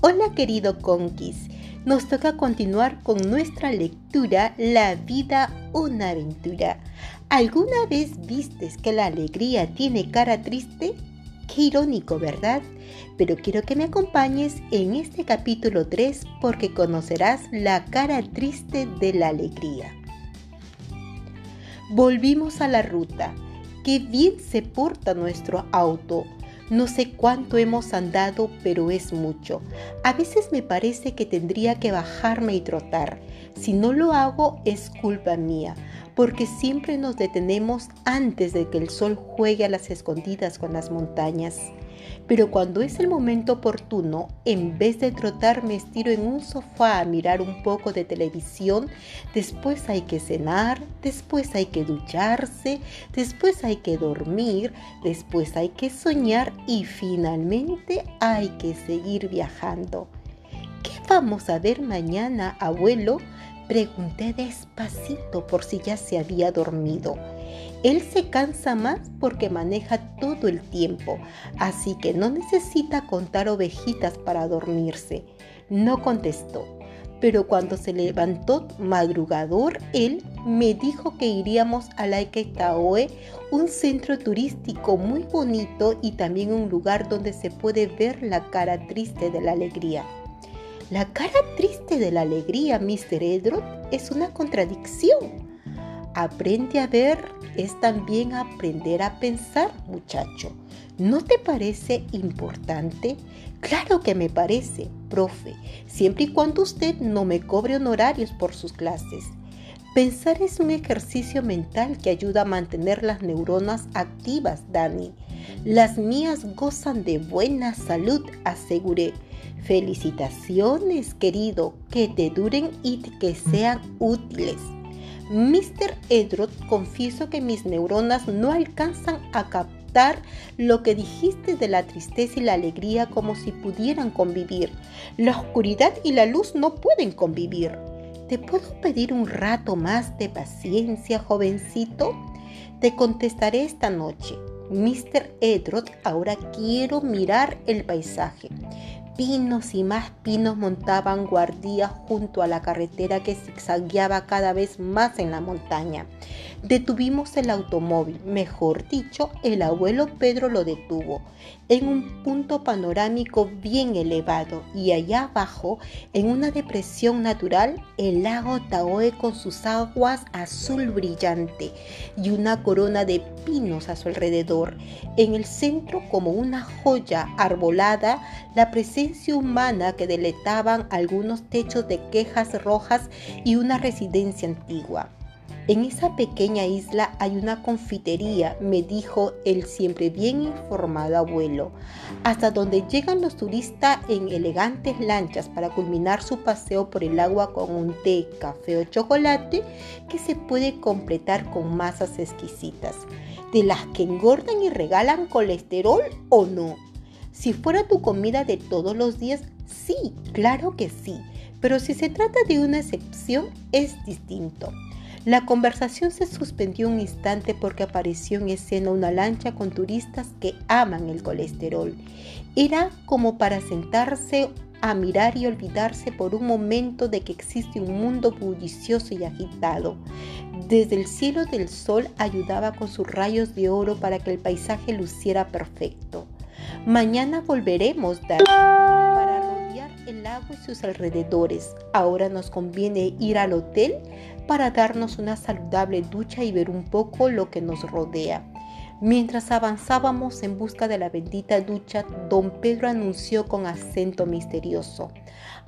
Hola querido Conquis, nos toca continuar con nuestra lectura La vida, una aventura. ¿Alguna vez vistes que la alegría tiene cara triste? Qué irónico, ¿verdad? Pero quiero que me acompañes en este capítulo 3 porque conocerás la cara triste de la alegría. Volvimos a la ruta. Qué bien se porta nuestro auto. No sé cuánto hemos andado, pero es mucho. A veces me parece que tendría que bajarme y trotar. Si no lo hago es culpa mía, porque siempre nos detenemos antes de que el sol juegue a las escondidas con las montañas. Pero cuando es el momento oportuno, en vez de trotar me estiro en un sofá a mirar un poco de televisión, después hay que cenar, después hay que ducharse, después hay que dormir, después hay que soñar y finalmente hay que seguir viajando. ¿Qué vamos a ver mañana, abuelo? Pregunté despacito por si ya se había dormido. Él se cansa más porque maneja todo el tiempo, así que no necesita contar ovejitas para dormirse. No contestó, pero cuando se levantó madrugador, él me dijo que iríamos a Laiketaoe, un centro turístico muy bonito y también un lugar donde se puede ver la cara triste de la alegría. La cara triste de la alegría, Mr. Edrod, es una contradicción. Aprende a ver es también aprender a pensar, muchacho. ¿No te parece importante? Claro que me parece, profe, siempre y cuando usted no me cobre honorarios por sus clases. Pensar es un ejercicio mental que ayuda a mantener las neuronas activas, Dani. Las mías gozan de buena salud, aseguré. Felicitaciones, querido, que te duren y que sean útiles. Mr. Edrod, confieso que mis neuronas no alcanzan a captar lo que dijiste de la tristeza y la alegría como si pudieran convivir. La oscuridad y la luz no pueden convivir. ¿Te puedo pedir un rato más de paciencia, jovencito? Te contestaré esta noche. Mr. Edrod, ahora quiero mirar el paisaje. Pinos y más pinos montaban guardia junto a la carretera que zigzagueaba cada vez más en la montaña. Detuvimos el automóvil, mejor dicho, el abuelo Pedro lo detuvo, en un punto panorámico bien elevado y allá abajo, en una depresión natural, el lago Taoe con sus aguas azul brillante y una corona de pinos a su alrededor. En el centro, como una joya arbolada, la presencia humana que deletaban algunos techos de quejas rojas y una residencia antigua. En esa pequeña isla hay una confitería, me dijo el siempre bien informado abuelo, hasta donde llegan los turistas en elegantes lanchas para culminar su paseo por el agua con un té, café o chocolate que se puede completar con masas exquisitas, de las que engordan y regalan colesterol o no. Si fuera tu comida de todos los días, sí, claro que sí, pero si se trata de una excepción, es distinto. La conversación se suspendió un instante porque apareció en escena una lancha con turistas que aman el colesterol. Era como para sentarse a mirar y olvidarse por un momento de que existe un mundo bullicioso y agitado. Desde el cielo del sol ayudaba con sus rayos de oro para que el paisaje luciera perfecto. Mañana volveremos, para rodear el lago y sus alrededores. Ahora nos conviene ir al hotel para darnos una saludable ducha y ver un poco lo que nos rodea. Mientras avanzábamos en busca de la bendita ducha, don Pedro anunció con acento misterioso.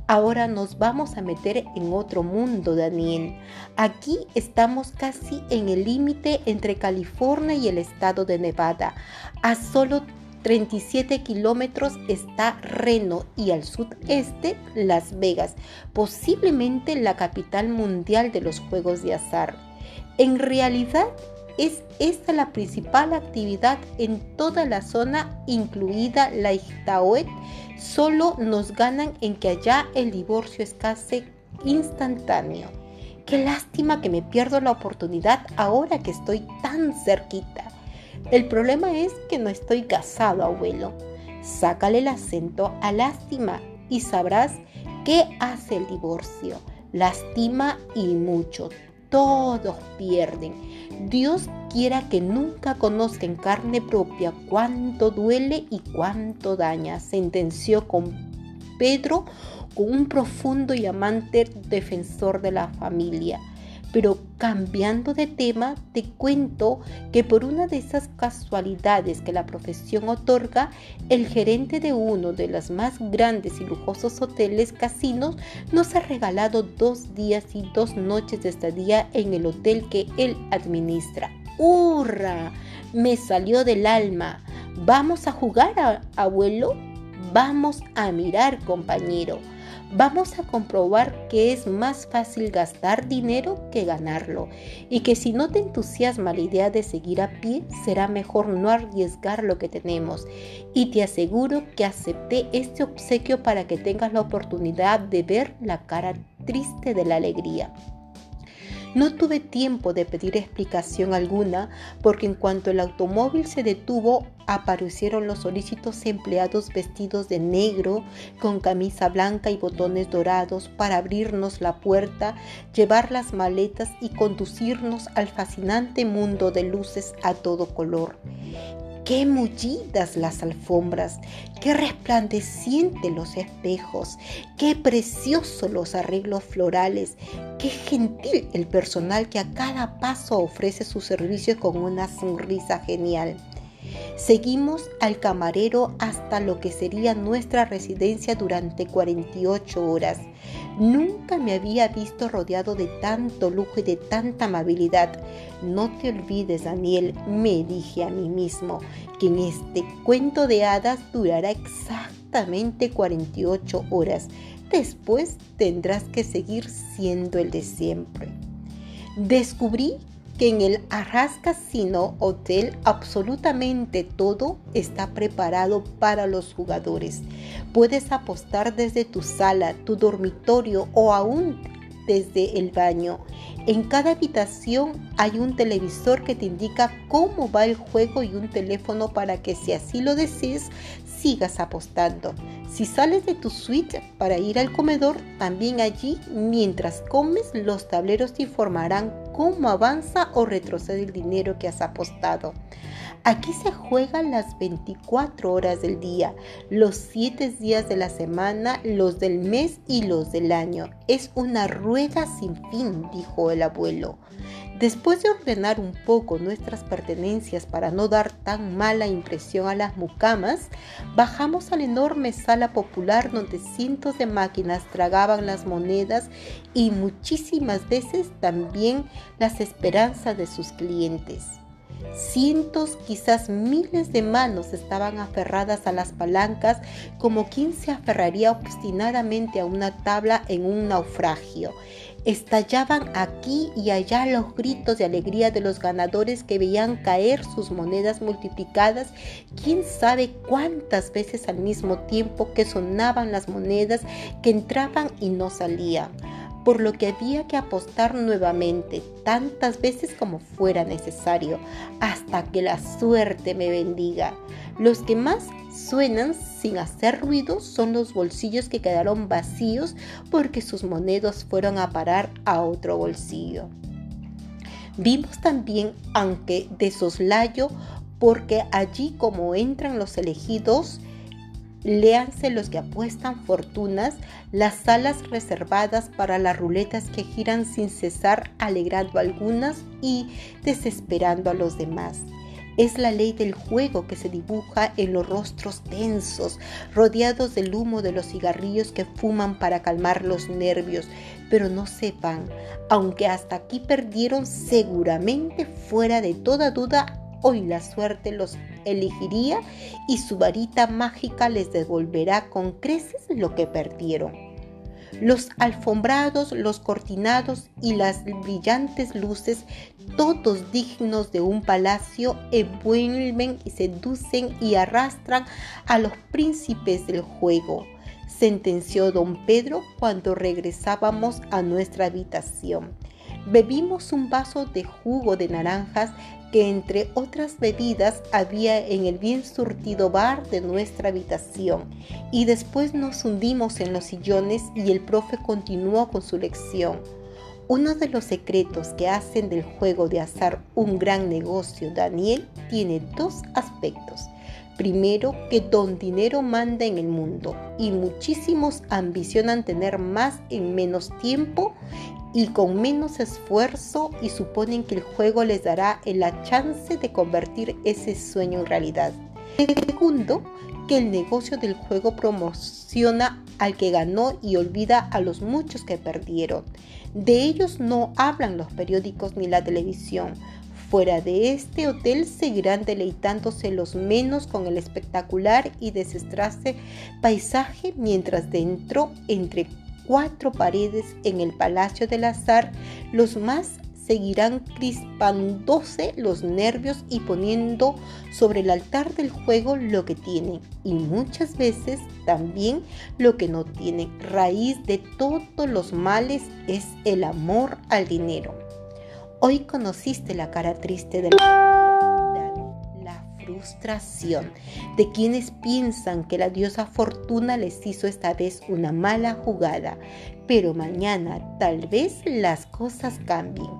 Ahora nos vamos a meter en otro mundo, Daniel. Aquí estamos casi en el límite entre California y el estado de Nevada, a solo 37 kilómetros está Reno y al sudeste Las Vegas, posiblemente la capital mundial de los juegos de azar. En realidad es esta la principal actividad en toda la zona, incluida la Ixtaoet. Solo nos ganan en que allá el divorcio es casi instantáneo. Qué lástima que me pierdo la oportunidad ahora que estoy tan cerquita. El problema es que no estoy casado, abuelo. Sácale el acento a lástima. y sabrás qué hace el divorcio. Lastima y mucho. Todos pierden. Dios quiera que nunca conozca en carne propia cuánto duele y cuánto daña, sentenció con Pedro con un profundo y amante defensor de la familia. Pero cambiando de tema, te cuento que por una de esas casualidades que la profesión otorga, el gerente de uno de los más grandes y lujosos hoteles casinos nos ha regalado dos días y dos noches de estadía en el hotel que él administra. ¡Hurra! Me salió del alma. ¿Vamos a jugar, abuelo? Vamos a mirar, compañero vamos a comprobar que es más fácil gastar dinero que ganarlo y que si no te entusiasma la idea de seguir a pie, será mejor no arriesgar lo que tenemos. Y te aseguro que acepté este obsequio para que tengas la oportunidad de ver la cara triste de la alegría. No tuve tiempo de pedir explicación alguna porque en cuanto el automóvil se detuvo aparecieron los solícitos empleados vestidos de negro con camisa blanca y botones dorados para abrirnos la puerta, llevar las maletas y conducirnos al fascinante mundo de luces a todo color. Qué mullidas las alfombras, qué resplandecientes los espejos, qué preciosos los arreglos florales, qué gentil el personal que a cada paso ofrece su servicio con una sonrisa genial. Seguimos al camarero hasta lo que sería nuestra residencia durante 48 horas. Nunca me había visto rodeado de tanto lujo y de tanta amabilidad. No te olvides, Daniel, me dije a mí mismo, que en este cuento de hadas durará exactamente 48 horas. Después tendrás que seguir siendo el de siempre. Descubrí que en el Arras Casino Hotel absolutamente todo está preparado para los jugadores. Puedes apostar desde tu sala, tu dormitorio o aún desde el baño. En cada habitación hay un televisor que te indica cómo va el juego y un teléfono para que si así lo desees sigas apostando. Si sales de tu suite para ir al comedor, también allí mientras comes los tableros te informarán cómo avanza o retrocede el dinero que has apostado. Aquí se juegan las 24 horas del día, los 7 días de la semana, los del mes y los del año. Es una rueda sin fin, dijo el abuelo. Después de ordenar un poco nuestras pertenencias para no dar tan mala impresión a las mucamas, bajamos a la enorme sala popular donde cientos de máquinas tragaban las monedas y muchísimas veces también las esperanzas de sus clientes. Cientos, quizás miles de manos estaban aferradas a las palancas como quien se aferraría obstinadamente a una tabla en un naufragio. Estallaban aquí y allá los gritos de alegría de los ganadores que veían caer sus monedas multiplicadas, quién sabe cuántas veces al mismo tiempo que sonaban las monedas que entraban y no salían por lo que había que apostar nuevamente tantas veces como fuera necesario, hasta que la suerte me bendiga. Los que más suenan sin hacer ruido son los bolsillos que quedaron vacíos porque sus monedas fueron a parar a otro bolsillo. Vimos también, aunque de soslayo, porque allí como entran los elegidos, Léanse los que apuestan fortunas, las salas reservadas para las ruletas que giran sin cesar, alegrando a algunas y desesperando a los demás. Es la ley del juego que se dibuja en los rostros tensos, rodeados del humo de los cigarrillos que fuman para calmar los nervios, pero no sepan, aunque hasta aquí perdieron seguramente fuera de toda duda Hoy la suerte los elegiría y su varita mágica les devolverá con creces lo que perdieron. Los alfombrados, los cortinados y las brillantes luces, todos dignos de un palacio, envuelven y seducen y arrastran a los príncipes del juego, sentenció don Pedro cuando regresábamos a nuestra habitación. Bebimos un vaso de jugo de naranjas que entre otras bebidas había en el bien surtido bar de nuestra habitación y después nos hundimos en los sillones y el profe continuó con su lección. Uno de los secretos que hacen del juego de azar un gran negocio, Daniel, tiene dos aspectos. Primero, que don dinero manda en el mundo y muchísimos ambicionan tener más en menos tiempo y con menos esfuerzo y suponen que el juego les dará la chance de convertir ese sueño en realidad. Segundo, que el negocio del juego promociona al que ganó y olvida a los muchos que perdieron. De ellos no hablan los periódicos ni la televisión. Fuera de este hotel seguirán deleitándose los menos con el espectacular y desestrase paisaje, mientras dentro, entre cuatro paredes en el Palacio del Azar, los más seguirán crispándose los nervios y poniendo sobre el altar del juego lo que tienen y muchas veces también lo que no tienen. Raíz de todos los males es el amor al dinero. Hoy conociste la cara triste de la de quienes piensan que la diosa Fortuna les hizo esta vez una mala jugada, pero mañana tal vez las cosas cambien.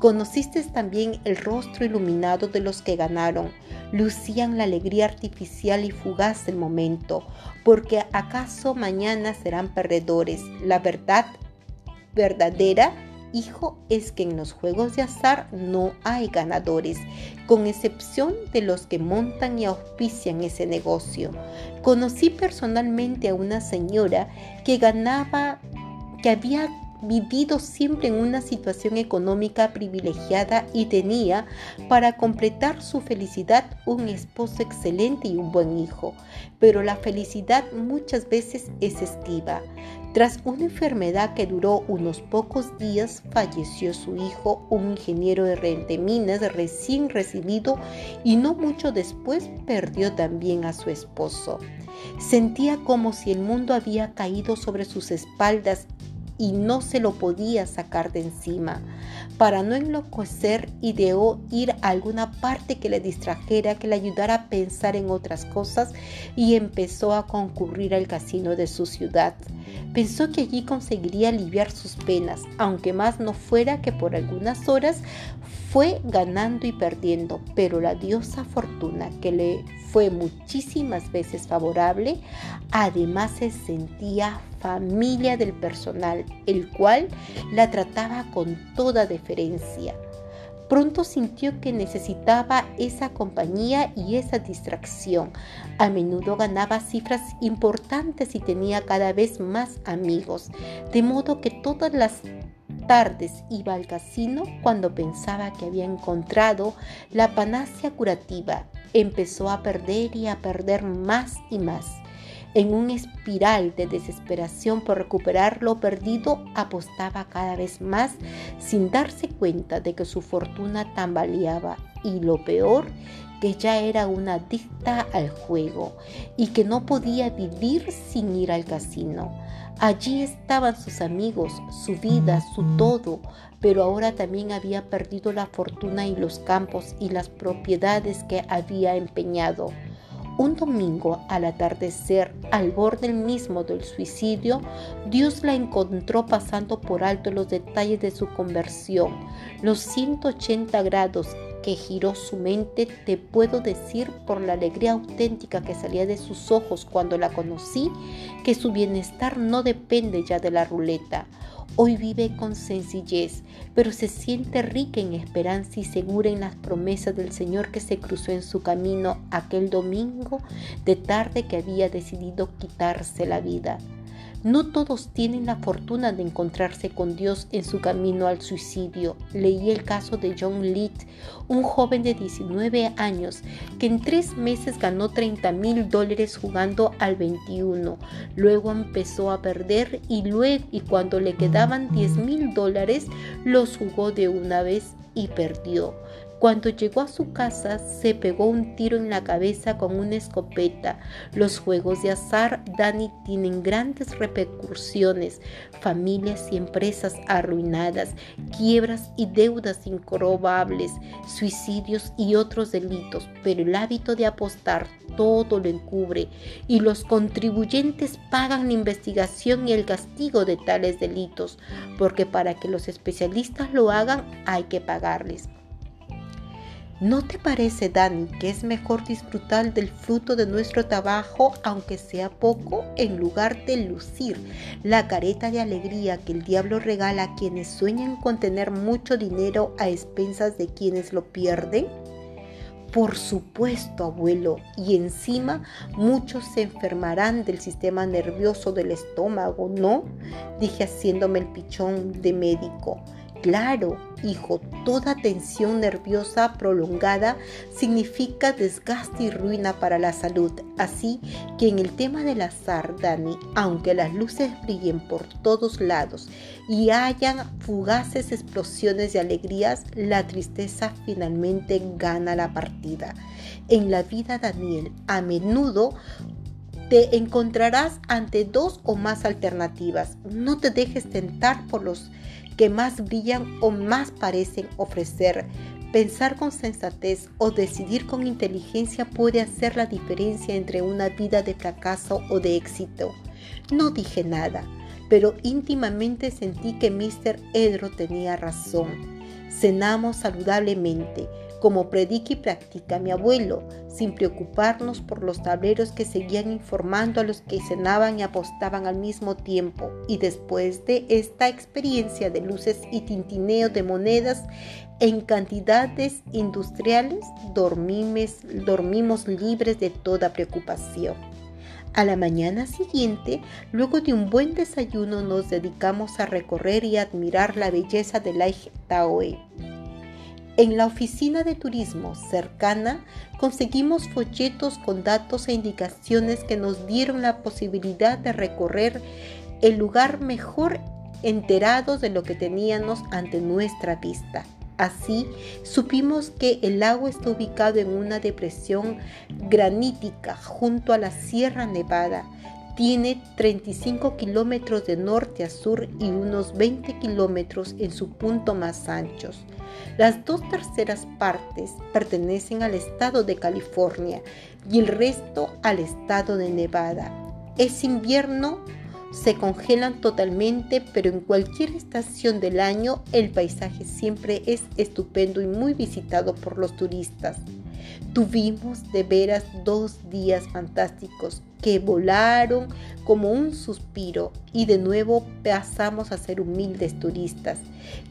Conociste también el rostro iluminado de los que ganaron, lucían la alegría artificial y fugaz del momento, porque acaso mañana serán perdedores. La verdad verdadera hijo es que en los juegos de azar no hay ganadores, con excepción de los que montan y auspician ese negocio. Conocí personalmente a una señora que ganaba, que había vivido siempre en una situación económica privilegiada y tenía, para completar su felicidad, un esposo excelente y un buen hijo. Pero la felicidad muchas veces es esquiva. Tras una enfermedad que duró unos pocos días, falleció su hijo, un ingeniero de minas recién recibido, y no mucho después perdió también a su esposo. Sentía como si el mundo había caído sobre sus espaldas y no se lo podía sacar de encima. Para no enloquecer, ideó ir a alguna parte que le distrajera, que le ayudara a pensar en otras cosas y empezó a concurrir al casino de su ciudad. Pensó que allí conseguiría aliviar sus penas, aunque más no fuera que por algunas horas fue ganando y perdiendo, pero la diosa fortuna que le fue muchísimas veces favorable, además se sentía familia del personal, el cual la trataba con toda deferencia. Pronto sintió que necesitaba esa compañía y esa distracción. A menudo ganaba cifras importantes y tenía cada vez más amigos, de modo que todas las tardes iba al casino cuando pensaba que había encontrado la panacea curativa. Empezó a perder y a perder más y más. En un espiral de desesperación por recuperar lo perdido, apostaba cada vez más sin darse cuenta de que su fortuna tambaleaba y lo peor, que ya era una adicta al juego y que no podía vivir sin ir al casino. Allí estaban sus amigos, su vida, su todo, pero ahora también había perdido la fortuna y los campos y las propiedades que había empeñado. Un domingo al atardecer, al borde mismo del suicidio, Dios la encontró pasando por alto los detalles de su conversión, los 180 grados que giró su mente, te puedo decir por la alegría auténtica que salía de sus ojos cuando la conocí, que su bienestar no depende ya de la ruleta. Hoy vive con sencillez, pero se siente rica en esperanza y segura en las promesas del Señor que se cruzó en su camino aquel domingo de tarde que había decidido quitarse la vida. No todos tienen la fortuna de encontrarse con Dios en su camino al suicidio. Leí el caso de John Leet, un joven de 19 años que en tres meses ganó 30 mil dólares jugando al 21. Luego empezó a perder y luego y cuando le quedaban 10 mil dólares los jugó de una vez y perdió. Cuando llegó a su casa se pegó un tiro en la cabeza con una escopeta. Los juegos de azar Dani tienen grandes repercusiones, familias y empresas arruinadas, quiebras y deudas incrobables, suicidios y otros delitos, pero el hábito de apostar todo lo encubre y los contribuyentes pagan la investigación y el castigo de tales delitos, porque para que los especialistas lo hagan hay que pagarles. ¿No te parece, Dani, que es mejor disfrutar del fruto de nuestro trabajo, aunque sea poco, en lugar de lucir la careta de alegría que el diablo regala a quienes sueñan con tener mucho dinero a expensas de quienes lo pierden? Por supuesto, abuelo, y encima muchos se enfermarán del sistema nervioso del estómago, ¿no? Dije haciéndome el pichón de médico. Claro, hijo, toda tensión nerviosa prolongada significa desgaste y ruina para la salud. Así que en el tema del azar, Dani, aunque las luces brillen por todos lados y hayan fugaces explosiones de alegrías, la tristeza finalmente gana la partida. En la vida, Daniel, a menudo te encontrarás ante dos o más alternativas. No te dejes tentar por los que más brillan o más parecen ofrecer. Pensar con sensatez o decidir con inteligencia puede hacer la diferencia entre una vida de fracaso o de éxito. No dije nada, pero íntimamente sentí que Mr. Edro tenía razón. Cenamos saludablemente como predica y practica mi abuelo, sin preocuparnos por los tableros que seguían informando a los que cenaban y apostaban al mismo tiempo. Y después de esta experiencia de luces y tintineo de monedas en cantidades industriales, dormimos, libres de toda preocupación. A la mañana siguiente, luego de un buen desayuno, nos dedicamos a recorrer y admirar la belleza de la Taoe. En la oficina de turismo cercana conseguimos folletos con datos e indicaciones que nos dieron la posibilidad de recorrer el lugar mejor enterados de lo que teníamos ante nuestra vista. Así supimos que el lago está ubicado en una depresión granítica junto a la Sierra Nevada tiene 35 kilómetros de norte a sur y unos 20 kilómetros en su punto más anchos. Las dos terceras partes pertenecen al estado de California y el resto al estado de Nevada. Es invierno, se congelan totalmente, pero en cualquier estación del año el paisaje siempre es estupendo y muy visitado por los turistas. Tuvimos de veras dos días fantásticos que volaron como un suspiro y de nuevo pasamos a ser humildes turistas.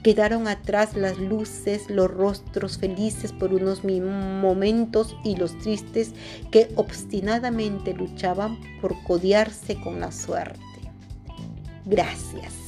Quedaron atrás las luces, los rostros felices por unos momentos y los tristes que obstinadamente luchaban por codiarse con la suerte. Gracias.